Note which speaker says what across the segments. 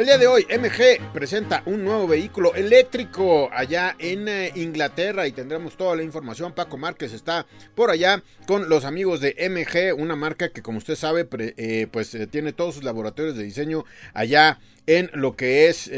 Speaker 1: El día de hoy, MG presenta un nuevo vehículo eléctrico allá en eh, Inglaterra y tendremos toda la información. Paco Márquez está por allá con los amigos de MG, una marca que como usted sabe, eh, pues eh, tiene todos sus laboratorios de diseño allá en lo que es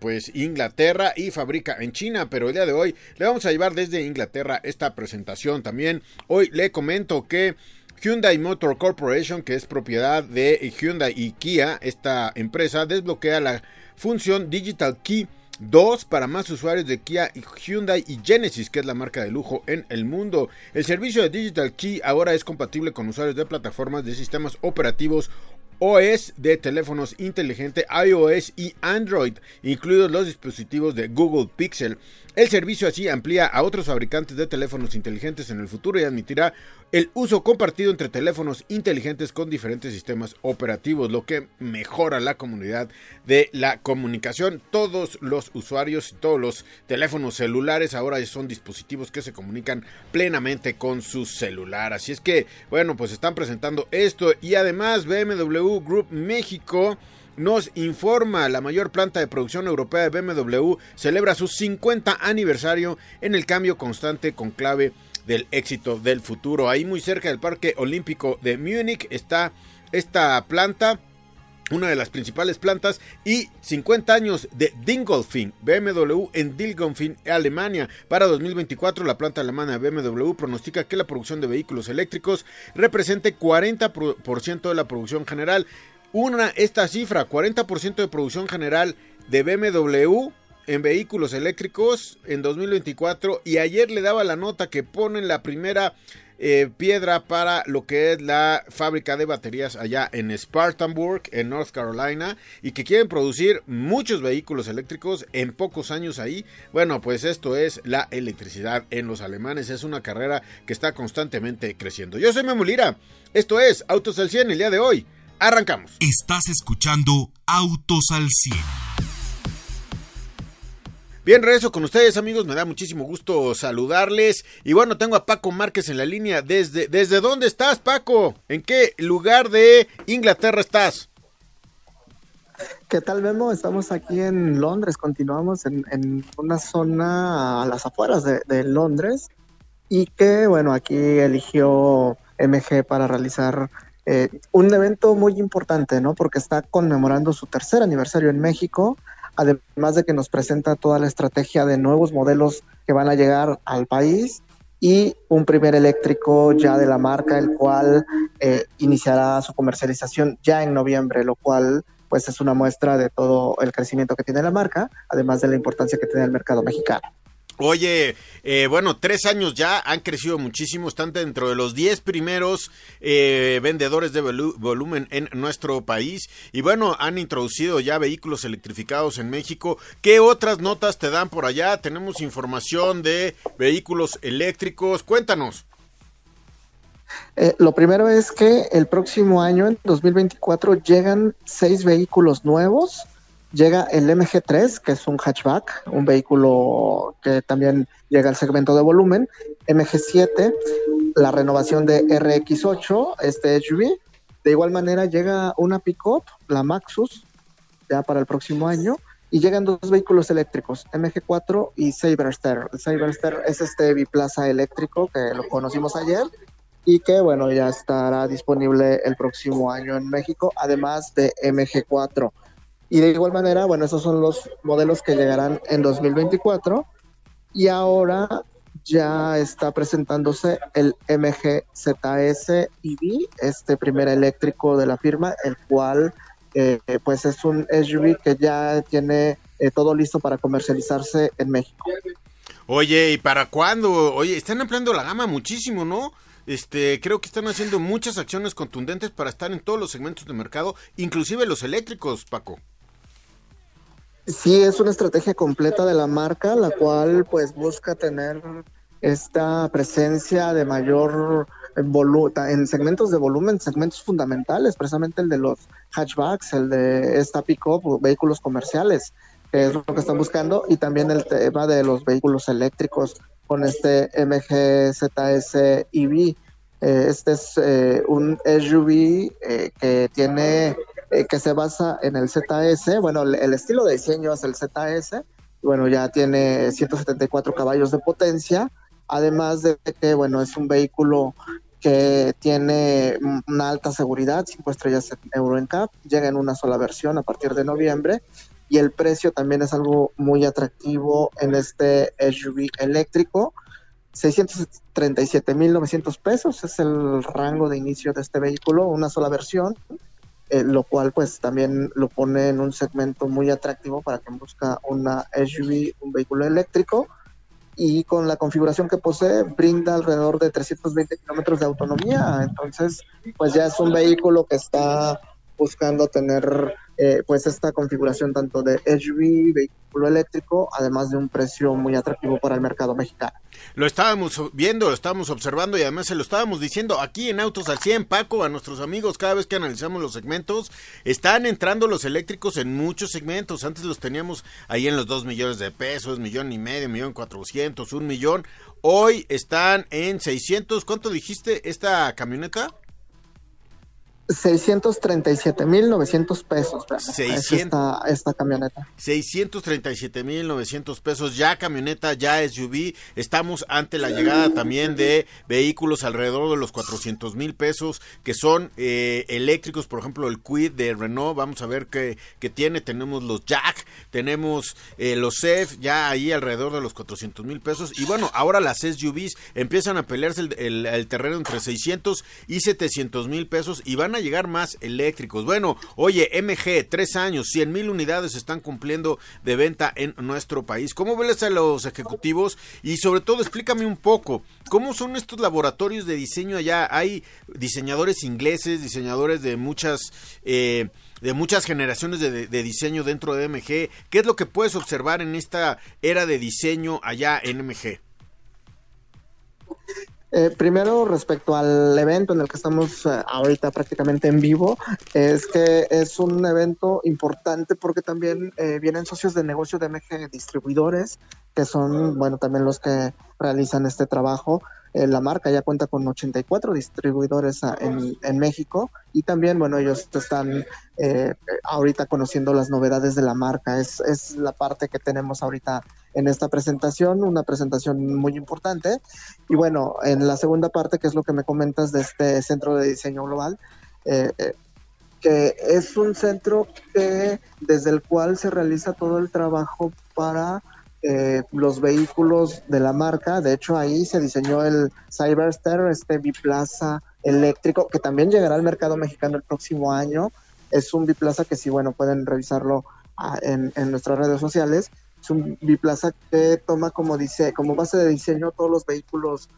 Speaker 1: pues Inglaterra y fabrica en China, pero el día de hoy le vamos a llevar desde Inglaterra esta presentación también. Hoy le comento que Hyundai Motor Corporation, que es propiedad de Hyundai y Kia, esta empresa desbloquea la función Digital Key 2 para más usuarios de Kia, Hyundai y Genesis, que es la marca de lujo en el mundo. El servicio de Digital Key ahora es compatible con usuarios de plataformas de sistemas operativos OS de teléfonos inteligentes iOS y Android, incluidos los dispositivos de Google Pixel. El servicio así amplía a otros fabricantes de teléfonos inteligentes en el futuro y admitirá el uso compartido entre teléfonos inteligentes con diferentes sistemas operativos, lo que mejora la comunidad de la comunicación. Todos los usuarios y todos los teléfonos celulares ahora son dispositivos que se comunican plenamente con su celular. Así es que, bueno, pues están presentando esto y además BMW Group México nos informa la mayor planta de producción europea de BMW celebra su 50 aniversario en el cambio constante con clave del éxito del futuro. Ahí muy cerca del Parque Olímpico de Múnich está esta planta una de las principales plantas y 50 años de Dingolfing BMW en Dingolfing, Alemania. Para 2024 la planta alemana BMW pronostica que la producción de vehículos eléctricos represente 40% de la producción general una, esta cifra, 40% de producción general de BMW en vehículos eléctricos en 2024 y ayer le daba la nota que ponen la primera eh, piedra para lo que es la fábrica de baterías allá en Spartanburg, en North Carolina, y que quieren producir muchos vehículos eléctricos en pocos años ahí. Bueno, pues esto es la electricidad en los alemanes, es una carrera que está constantemente creciendo. Yo soy Memo Lira, esto es Autos al 100 el día de hoy. Arrancamos.
Speaker 2: Estás escuchando Autos al 100.
Speaker 1: Bien, regreso con ustedes amigos, me da muchísimo gusto saludarles. Y bueno, tengo a Paco Márquez en la línea. ¿Desde, desde dónde estás, Paco? ¿En qué lugar de Inglaterra estás?
Speaker 3: ¿Qué tal, Memo? Estamos aquí en Londres, continuamos en, una zona a las afueras de, de Londres y que, bueno, aquí eligió MG para realizar eh, un evento muy importante, ¿no? Porque está conmemorando su tercer aniversario en México, además de que nos presenta toda la estrategia de nuevos modelos que van a llegar al país y un primer eléctrico ya de la marca, el cual eh, iniciará su comercialización ya en noviembre, lo cual pues es una muestra de todo el crecimiento que tiene la marca, además de la importancia que tiene el mercado mexicano.
Speaker 1: Oye, eh, bueno, tres años ya han crecido muchísimo, están dentro de los diez primeros eh, vendedores de volumen en nuestro país y bueno, han introducido ya vehículos electrificados en México. ¿Qué otras notas te dan por allá? Tenemos información de vehículos eléctricos, cuéntanos.
Speaker 3: Eh, lo primero es que el próximo año, en 2024, llegan seis vehículos nuevos llega el MG3, que es un hatchback, un vehículo que también llega al segmento de volumen, MG7, la renovación de RX8, este SUV. De igual manera llega una pickup, la Maxus, ya para el próximo año, y llegan dos vehículos eléctricos, MG4 y Cyberster. El Cyberster es este biplaza eléctrico que lo conocimos ayer y que bueno, ya estará disponible el próximo año en México, además de MG4. Y de igual manera, bueno, esos son los modelos que llegarán en 2024. Y ahora ya está presentándose el MG ZS EV, este primer eléctrico de la firma, el cual eh, pues es un SUV que ya tiene eh, todo listo para comercializarse en México.
Speaker 1: Oye, ¿y para cuándo? Oye, están ampliando la gama muchísimo, ¿no? Este, creo que están haciendo muchas acciones contundentes para estar en todos los segmentos de mercado, inclusive los eléctricos, Paco.
Speaker 3: Sí, es una estrategia completa de la marca, la cual pues busca tener esta presencia de mayor en segmentos de volumen, segmentos fundamentales, precisamente el de los hatchbacks, el de esta pick-up, vehículos comerciales, que es lo que están buscando, y también el tema de los vehículos eléctricos con este MG ZS EV. Eh, este es eh, un SUV eh, que tiene que se basa en el ZS. Bueno, el, estilo de diseño es el ZS. Bueno, ya tiene 174 caballos de potencia. Además de que, bueno, es un vehículo que tiene una alta seguridad, 5 estrellas en Euro NCAP, llega en una sola versión a partir de noviembre y el precio también es algo muy atractivo en este SUV eléctrico. 637.900 pesos es el rango de inicio de este vehículo, una sola versión. Eh, lo cual pues también lo pone en un segmento muy atractivo para quien busca una SUV, un vehículo eléctrico y con la configuración que posee brinda alrededor de 320 kilómetros de autonomía, entonces pues ya es un vehículo que está buscando tener eh, pues esta configuración tanto de SUV, vehículo eléctrico, además de un precio muy atractivo para el mercado mexicano.
Speaker 1: Lo estábamos viendo, lo estábamos observando y además se lo estábamos diciendo aquí en Autos al 100, Paco, a nuestros amigos, cada vez que analizamos los segmentos, están entrando los eléctricos en muchos segmentos. Antes los teníamos ahí en los 2 millones de pesos, millón y medio, millón cuatrocientos, un millón. Hoy están en 600. ¿Cuánto dijiste esta camioneta?
Speaker 3: 637.900 pesos. Esta, esta camioneta.
Speaker 1: 637.900 pesos, ya camioneta, ya SUV. Estamos ante la llegada también de vehículos alrededor de los 400 mil pesos que son eh, eléctricos. Por ejemplo, el Quid de Renault. Vamos a ver qué, tiene. Tenemos los Jack, tenemos eh, los CEF, ya ahí alrededor de los 400 mil pesos. Y bueno, ahora las SUVs empiezan a pelearse el, el terreno entre 600 y 700 mil pesos y van a llegar más eléctricos. Bueno, oye, MG, tres años, 100 mil unidades están cumpliendo de venta en nuestro país. ¿Cómo ves a los ejecutivos? Y sobre todo, explícame un poco, ¿cómo son estos laboratorios de diseño allá? Hay diseñadores ingleses, diseñadores de muchas... Eh, de muchas generaciones de, de, diseño dentro de MG. ¿Qué es lo que puedes observar en esta era de diseño allá en MG?
Speaker 3: Eh, primero, respecto al evento en el que estamos eh, ahorita prácticamente en vivo, es que es un evento importante porque también eh, vienen socios de negocio de MG distribuidores, que son, bueno, también los que realizan este trabajo. la marca ya cuenta con 84 distribuidores ah, en, en México y también, bueno, ellos están ahorita conociendo las novedades de la marca. Es, es la parte que tenemos ahorita en esta presentación, una presentación muy importante. Y bueno, en la segunda parte, que es lo que me comentas de este centro de diseño global, eh, eh, que es un centro que desde el cual se realiza todo el trabajo para eh, los vehículos de la marca. De hecho, ahí se diseñó el Cyberster, este biplaza eléctrico, que también llegará al mercado mexicano el próximo año. Es un biplaza que sí, bueno, pueden revisarlo ah, en, en nuestras redes sociales es un biplaza que toma como dice, como base de diseño todos los vehículos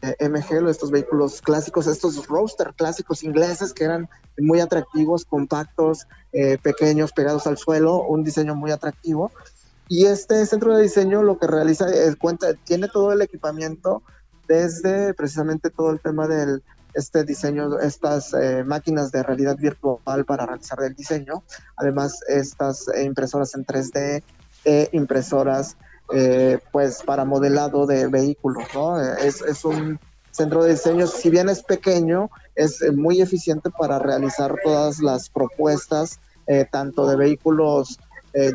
Speaker 3: eh, MG, estos vehículos clásicos, estos roadster clásicos ingleses que eran muy atractivos, compactos, eh, pequeños, pegados al suelo, un diseño muy atractivo. Y este centro de diseño lo que realiza es cuenta, tiene todo el equipamiento desde precisamente todo el tema del este diseño, estas eh, máquinas de realidad virtual para realizar el diseño, además estas impresoras en 3D, e impresoras eh, pues para modelado de vehículos, ¿no? Es, es, un centro de diseño, si bien es pequeño, es eh, muy eficiente para realizar todas las propuestas, eh, tanto de vehículos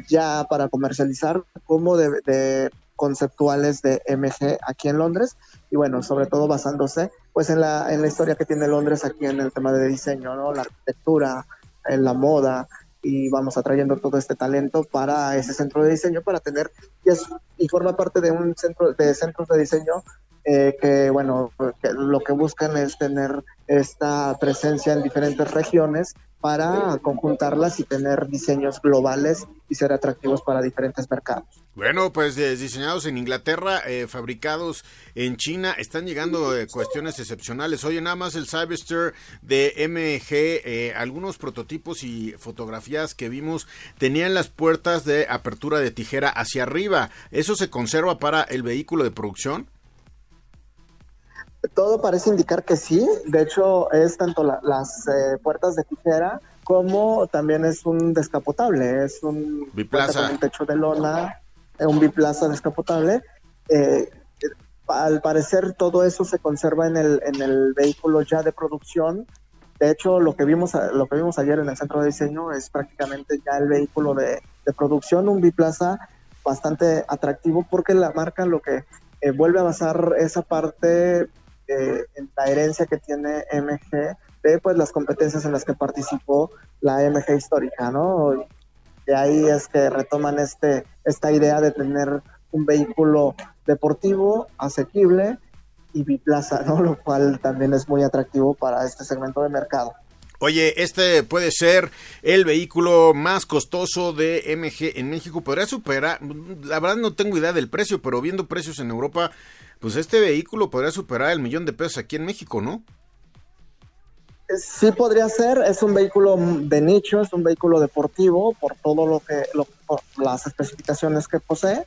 Speaker 3: ya para comercializar como de, conceptuales de MG aquí en Londres y bueno, sobre todo basándose pues en la, en la historia que tiene Londres aquí en el tema de diseño, ¿no? La arquitectura, en la moda, y vamos atrayendo todo este talento para ese centro de diseño para tener y, es, y forma parte de un centro de centros de diseño eh, que bueno lo que buscan es tener esta presencia en diferentes regiones para conjuntarlas y tener diseños globales y ser atractivos para diferentes mercados.
Speaker 1: Bueno, pues eh, diseñados en Inglaterra, eh, fabricados en China, están llegando eh, cuestiones excepcionales. Oye, nada más el Cyberster de MG, algunos prototipos y fotografías que vimos tenían las puertas de apertura de tijera hacia arriba. ¿Eso se conserva para el vehículo de producción?
Speaker 3: Todo parece indicar que sí. De hecho, es tanto las eh, puertas de tijera como también es un descapotable. Es un
Speaker 1: biplaza.
Speaker 3: Con techo de lona, eh, un biplaza descapotable. Eh, al parecer todo eso se conserva en el, en el vehículo ya de producción. De hecho, lo que vimos lo que vimos ayer en el centro de diseño es prácticamente ya el vehículo de, de producción, un biplaza bastante atractivo porque la marca lo que vuelve a basar esa parte eh, en la herencia que tiene MG de pues las competencias en las que participó la MG histórica, ¿no? De ahí es que retoman este, esta idea de tener un vehículo deportivo, asequible y biplaza, ¿no? Lo cual también es muy atractivo para este segmento de mercado.
Speaker 1: Oye, este puede ser el vehículo más costoso de MG en México. ¿Podría superar? La verdad no tengo idea del precio, pero viendo precios en Europa, pues este vehículo podría superar el millón de pesos aquí en México, ¿no?
Speaker 3: Sí podría ser, es un vehículo de nicho, es un vehículo deportivo por todo lo que, las especificaciones que posee.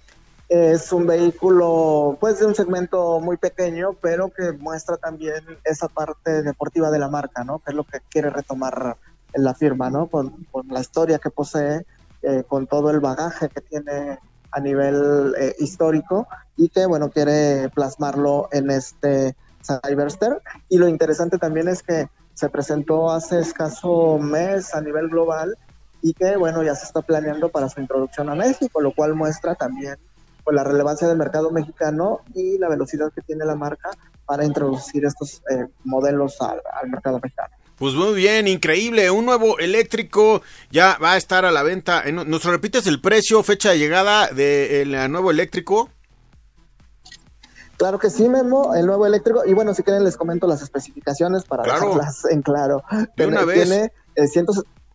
Speaker 3: Es un vehículo, pues, de un segmento muy pequeño, pero que muestra también esa parte deportiva de la marca, ¿no? Que es lo que quiere retomar en la firma, ¿no? Con, la historia que posee, eh, con todo el bagaje que tiene a nivel eh, histórico y que, bueno, quiere plasmarlo en este Cyberster. Y lo interesante también es que se presentó hace escaso mes a nivel global y que, bueno, ya se está planeando para su introducción a México, lo cual muestra también pues, la relevancia del mercado mexicano y la velocidad que tiene la marca para introducir estos eh, modelos al, al mercado mexicano.
Speaker 1: Pues muy bien, increíble. Un nuevo eléctrico ya va a estar a la venta. ¿Nos repites el precio, fecha de llegada del nuevo eléctrico?
Speaker 3: Claro que sí, Memo, el nuevo eléctrico. Y bueno, si quieren les comento las especificaciones para dejarlas en claro.
Speaker 1: De una vez.
Speaker 3: Tiene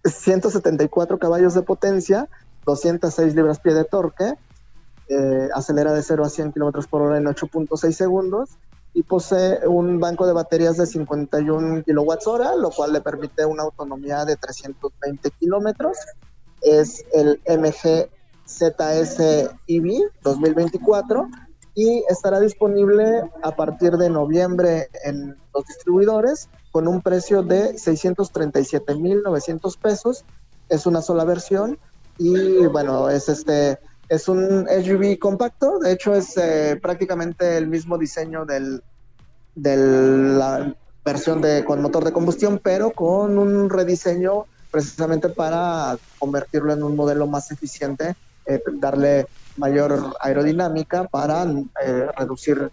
Speaker 3: 174 eh, caballos de potencia, 206 libras pie de torque, eh, acelera de 0 a 100 kilómetros por hora en 8.6 segundos y posee un banco de baterías de 51 kilowatts hora, lo cual le permite una autonomía de 320 kilómetros. Es el MG ZS EV 2024 y estará disponible a partir de noviembre en los distribuidores con un precio de 637.900 pesos. Es una sola versión y bueno, es este es un SUV compacto, de hecho es eh, prácticamente el mismo diseño del, de la versión de con motor de combustión, pero con un rediseño precisamente para convertirlo en un modelo más eficiente, eh, darle mayor aerodinámica para eh, reducir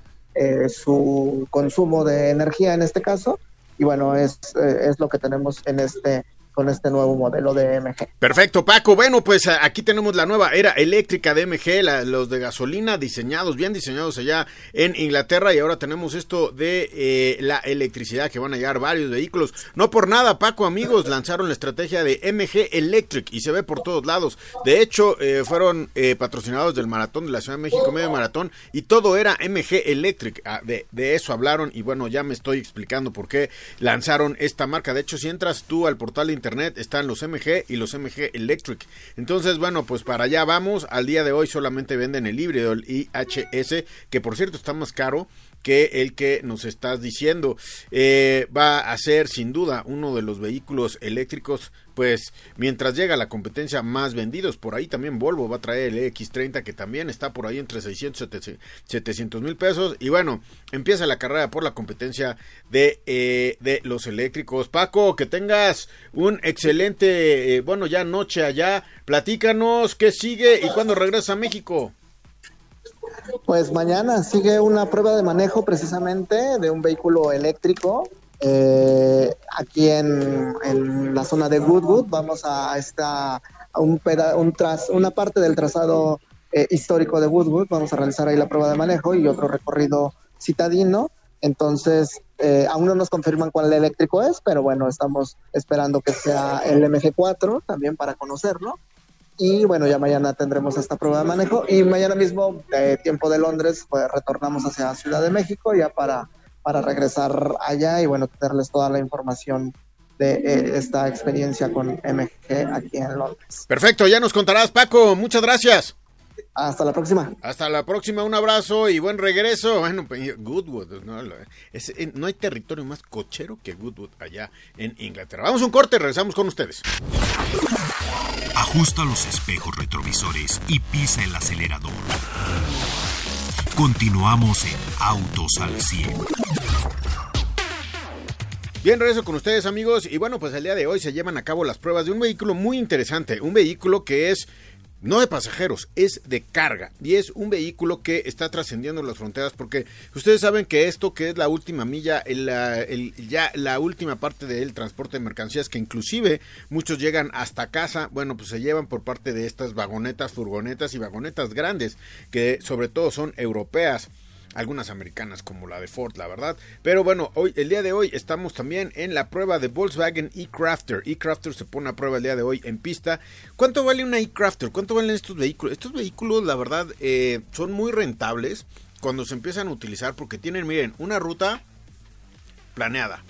Speaker 3: su consumo de energía en este caso. Y bueno, es, es lo que tenemos en este con este nuevo modelo de MG.
Speaker 1: Perfecto, Paco. Bueno, pues aquí tenemos la nueva era eléctrica de MG, los de gasolina diseñados, bien diseñados allá en Inglaterra y ahora tenemos esto de eh, la electricidad que van a llegar varios vehículos. No por nada, Paco, amigos, lanzaron la estrategia de MG Electric y se ve por todos lados. De hecho, eh, fueron eh, patrocinados del maratón de la Ciudad de México, medio maratón, y todo era MG Electric. Ah, de, de eso hablaron y bueno, ya me estoy explicando por qué lanzaron esta marca. De hecho, si entras tú al portal de internet, están los MG y los MG Electric. Entonces, bueno, pues para allá vamos. Al día de hoy solamente venden el híbrido, el IHS, que por cierto está más caro que el que nos estás diciendo. Eh, va a ser sin duda uno de los vehículos eléctricos, pues mientras llega la competencia más vendidos, por ahí también Volvo va a traer el X30 que también está por ahí entre 600 y 700 mil pesos. Y bueno, empieza la carrera por la competencia de, eh, de los eléctricos. Paco, que tengas un excelente, eh, bueno, ya noche allá. Platícanos qué sigue y cuándo regresa a México.
Speaker 3: Pues mañana sigue una prueba de manejo precisamente de un vehículo eléctrico. Eh, aquí en, la zona de Woodwood vamos a esta un, una parte del trazado eh, histórico de Woodwood. Vamos a realizar ahí la prueba de manejo y otro recorrido citadino. Entonces, Eh, aún no nos confirman cuál eléctrico es, pero bueno, estamos esperando que sea el MG4 también para conocerlo. Y bueno, ya mañana tendremos esta prueba de manejo y mañana mismo, de tiempo de Londres, pues retornamos hacia Ciudad de México ya para, para regresar allá y bueno, tenerles toda la información de eh, esta experiencia con MG aquí en Londres.
Speaker 1: Perfecto, ya nos contarás, Paco. Muchas gracias.
Speaker 3: Hasta la próxima.
Speaker 1: Hasta la próxima, un abrazo y buen regreso. Bueno, pues, Goodwood, ¿no? Eh, no hay territorio más cochero que Goodwood allá en Inglaterra. Vamos a un corte, regresamos con ustedes.
Speaker 2: Ajusta los espejos retrovisores y pisa el acelerador. Continuamos en Autos al 100.
Speaker 1: Bien, regreso con ustedes amigos y bueno, pues el día de hoy se llevan a cabo las pruebas de un vehículo muy interesante, un vehículo que es no de pasajeros, es de carga. Y es un vehículo que está trascendiendo las fronteras porque ustedes saben que esto que es la última milla, ya la última parte del transporte de mercancías, que inclusive muchos llegan hasta casa, bueno, pues se llevan por parte de estas vagonetas, furgonetas y vagonetas grandes, que sobre todo son europeas algunas americanas como la de Ford, la verdad. Pero bueno, hoy, el día de hoy estamos también en la prueba de Volkswagen e-Crafter. E-Crafter se pone a prueba el día de hoy en pista. ¿Cuánto vale una e-Crafter? ¿Cuánto valen estos vehículos? Estos vehículos, la verdad, eh, son muy rentables cuando se empiezan a utilizar porque tienen, miren, una ruta planeada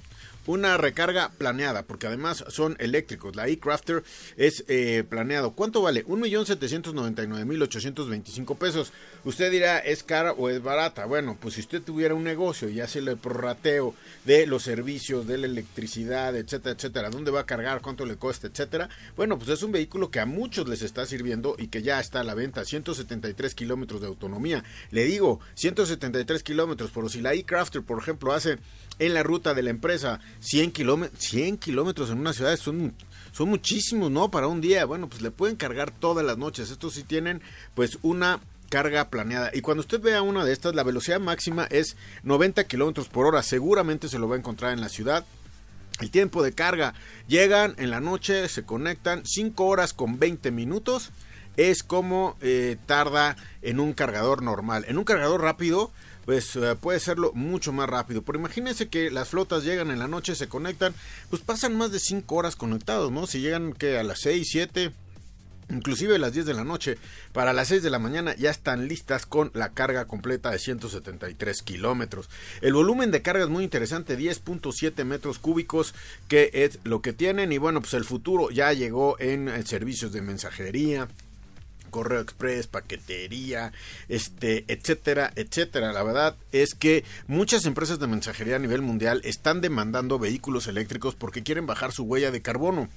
Speaker 1: una recarga planeada, porque además son eléctricos. La eCrafter es eh, planeado. ¿Cuánto vale? 1.799.825 pesos. Usted dirá, ¿es cara o es barata? Bueno, pues si usted tuviera un negocio y hace el prorrateo de los servicios, de la electricidad, etcétera, etcétera, dónde va a cargar, cuánto le cuesta, etcétera, bueno, pues es un vehículo que a muchos les está sirviendo y que ya está a la venta. 173 kilómetros de autonomía. Le digo, 173 kilómetros, pero si la eCrafter, por ejemplo, hace en la ruta de la empresa 100 kilómetros, 100 kilómetros en una ciudad son, son muchísimos, ¿no? Para un día. Bueno, pues le pueden cargar todas las noches. Estos sí tienen pues una carga planeada. Y cuando usted vea una de estas, la velocidad máxima es 90 kilómetros por hora. Seguramente se lo va a encontrar en la ciudad. El tiempo de carga, llegan en la noche, se conectan 5 horas con 20 minutos. Es como eh, tarda en un cargador normal. En un cargador rápido, pues eh, puede serlo mucho más rápido. Pero imagínense que las flotas llegan en la noche, se conectan, pues pasan más de 5 horas conectados, ¿no? Si llegan que a las 6, 7, inclusive a las 10 de la noche, para las 6 de la mañana ya están listas con la carga completa de 173 kilómetros. El volumen de carga es muy interesante, 10.7 metros cúbicos, que es lo que tienen. Y bueno, pues el futuro ya llegó en servicios de mensajería, correo express, paquetería, este, etcétera, etcétera. La verdad es que muchas empresas de mensajería a nivel mundial están demandando vehículos eléctricos porque quieren bajar su huella de carbono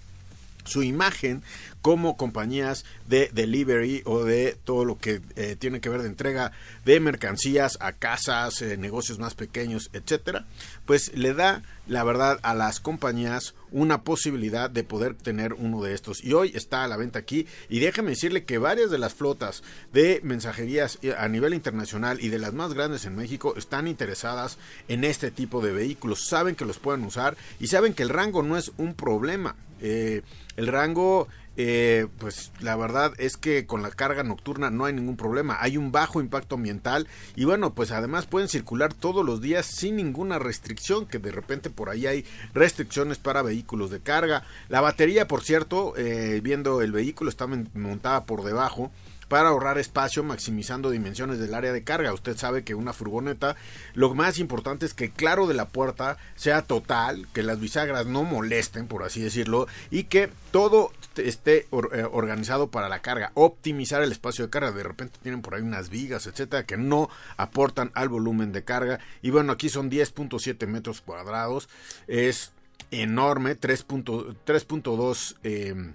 Speaker 1: su imagen como compañías de delivery o de todo lo que eh, tiene que ver de entrega de mercancías a casas, eh, negocios más pequeños, etcétera, pues le da la verdad a las compañías una posibilidad de poder tener uno de estos. Y hoy está a la venta aquí. Y déjame decirle que varias de las flotas de mensajerías eh, a nivel internacional y de las más grandes en México están interesadas en este tipo de vehículos. Saben que los pueden usar y saben que el rango no es un problema. Eh, el rango eh, pues la verdad es que con la carga nocturna no hay ningún problema, hay un bajo impacto ambiental y bueno, pues además pueden circular todos los días sin ninguna restricción, que de repente por ahí hay restricciones para vehículos de carga. La batería, por cierto, eh, viendo el vehículo está montada por debajo para ahorrar espacio maximizando dimensiones del área de carga. Usted sabe que una furgoneta lo más importante es que el claro de la puerta sea total, que las bisagras no molesten, por así decirlo, y que todo esté eh, organizado para la carga, optimizar el espacio de carga. De repente tienen por ahí unas vigas, etcétera, que no aportan al volumen de carga. Y bueno, aquí son 10.7 metros cuadrados, es enorme, 3.2 eh,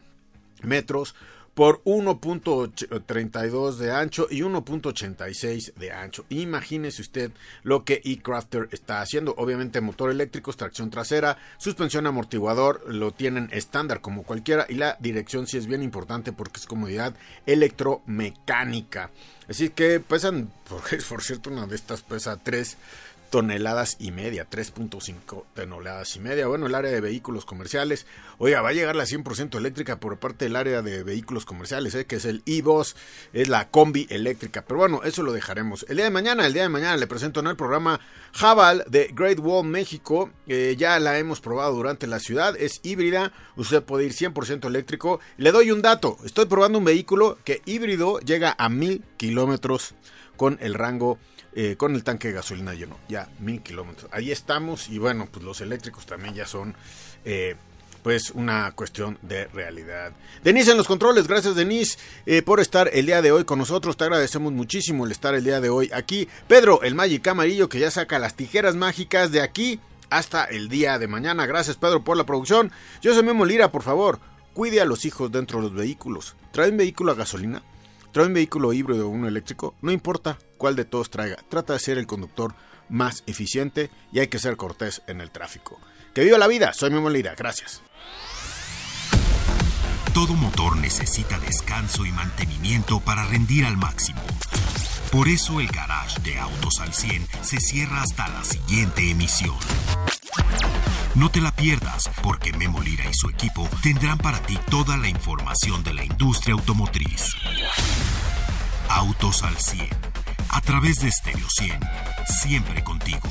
Speaker 1: metros por 1.32 de ancho y 1.86 de ancho. Imagínese usted lo que eCrafter está haciendo. Obviamente motor eléctrico, tracción trasera, suspensión amortiguador, lo tienen estándar como cualquiera y la dirección sí es bien importante porque es comodidad electromecánica. Así que pesan, por, por cierto, una de estas pesa 3 toneladas y media, 3.5 toneladas y media. Bueno, el área de vehículos comerciales, oiga, va a llegar la 100% eléctrica por parte del área de vehículos comerciales, ¿eh? que es el e-Boss, es la combi eléctrica. Pero bueno, eso lo dejaremos. El día de mañana, el día de mañana le presento en el programa Jabal de Great Wall México. ya la hemos probado durante la ciudad, es híbrida, usted puede ir 100% eléctrico. Le doy un dato, estoy probando un vehículo que híbrido llega a mil kilómetros con el rango eh, con el tanque de gasolina lleno, ya mil kilómetros. Ahí estamos y bueno, pues los eléctricos también ya son eh, pues una cuestión de realidad. Denise en los controles, gracias Denise eh, por estar el día de hoy con nosotros, te agradecemos muchísimo el estar el día de hoy aquí. Pedro, el Magic Amarillo que ya saca las tijeras mágicas de aquí hasta el día de mañana. Gracias Pedro por la producción. Yo soy Memo Lira, por favor, cuide a los hijos dentro de los vehículos. ¿Trae un vehículo a gasolina? ¿Trae un vehículo híbrido o uno eléctrico? No importa cuál de todos traiga. Trata de ser el conductor más eficiente y hay que ser cortés en el tráfico. Que viva la vida, soy Memo Lira, gracias.
Speaker 2: Todo motor necesita descanso y mantenimiento para rendir al máximo. Por eso el garage de Autos al 100 se cierra hasta la siguiente emisión. No te la pierdas, porque Memo Lira y su equipo tendrán para ti toda la información de la industria automotriz. Autos al 100 a través de Stereo 100, siempre contigo.